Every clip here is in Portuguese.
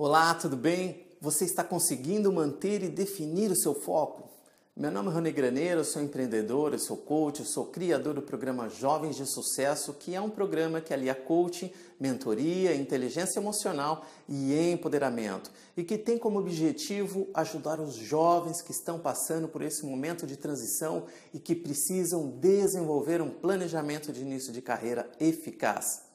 Olá, tudo bem? Você está conseguindo manter e definir o seu foco? Meu nome é Rony Graneiro, eu sou empreendedor, eu sou coach, eu sou criador do programa Jovens de Sucesso, que é um programa que alia coaching, mentoria, inteligência emocional e empoderamento, e que tem como objetivo ajudar os jovens que estão passando por esse momento de transição e que precisam desenvolver um planejamento de início de carreira eficaz.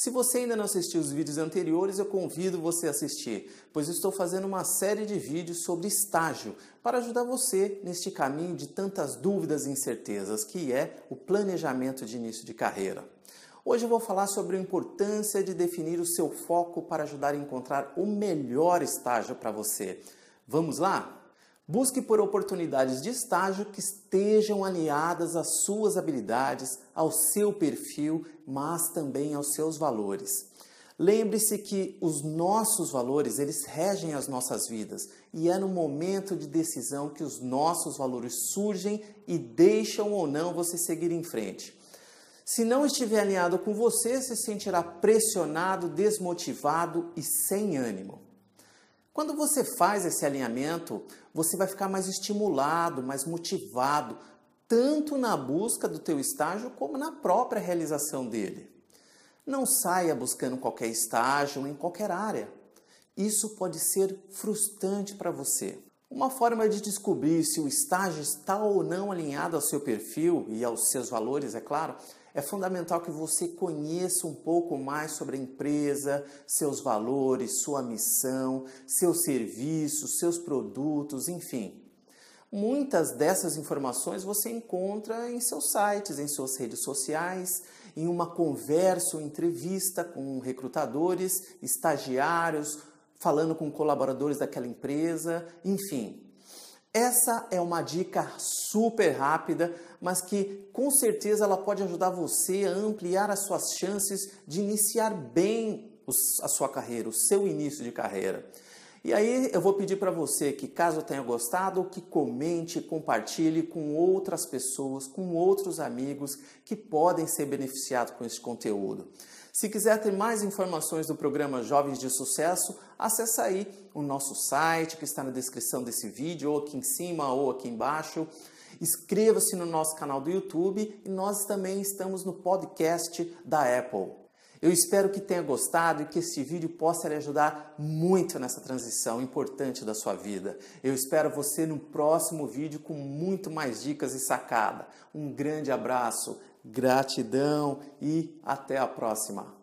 Se você ainda não assistiu os vídeos anteriores, eu convido você a assistir, pois estou fazendo uma série de vídeos sobre estágio para ajudar você neste caminho de tantas dúvidas e incertezas que é o planejamento de início de carreira. Hoje eu vou falar sobre a importância de definir o seu foco para ajudar a encontrar o melhor estágio para você. Vamos lá? Busque por oportunidades de estágio que estejam alinhadas às suas habilidades, ao seu perfil, mas também aos seus valores. Lembre-se que os nossos valores, eles regem as nossas vidas, e é no momento de decisão que os nossos valores surgem e deixam ou não você seguir em frente. Se não estiver alinhado com você, se sentirá pressionado, desmotivado e sem ânimo. Quando você faz esse alinhamento, você vai ficar mais estimulado, mais motivado, tanto na busca do teu estágio como na própria realização dele. Não saia buscando qualquer estágio em qualquer área. Isso pode ser frustrante para você. Uma forma de descobrir se o estágio está ou não alinhado ao seu perfil e aos seus valores, é claro, é fundamental que você conheça um pouco mais sobre a empresa, seus valores, sua missão, seus serviços, seus produtos, enfim. Muitas dessas informações você encontra em seus sites, em suas redes sociais, em uma conversa ou entrevista com recrutadores, estagiários, falando com colaboradores daquela empresa, enfim. Essa é uma dica super rápida, mas que com certeza ela pode ajudar você a ampliar as suas chances de iniciar bem a sua carreira, o seu início de carreira. E aí eu vou pedir para você que, caso tenha gostado, que comente, compartilhe com outras pessoas, com outros amigos que podem ser beneficiados com esse conteúdo. Se quiser ter mais informações do programa Jovens de Sucesso, acesse aí o nosso site que está na descrição desse vídeo, ou aqui em cima ou aqui embaixo. Inscreva-se no nosso canal do YouTube e nós também estamos no podcast da Apple. Eu espero que tenha gostado e que este vídeo possa lhe ajudar muito nessa transição importante da sua vida. Eu espero você no próximo vídeo com muito mais dicas e sacada. Um grande abraço, gratidão e até a próxima.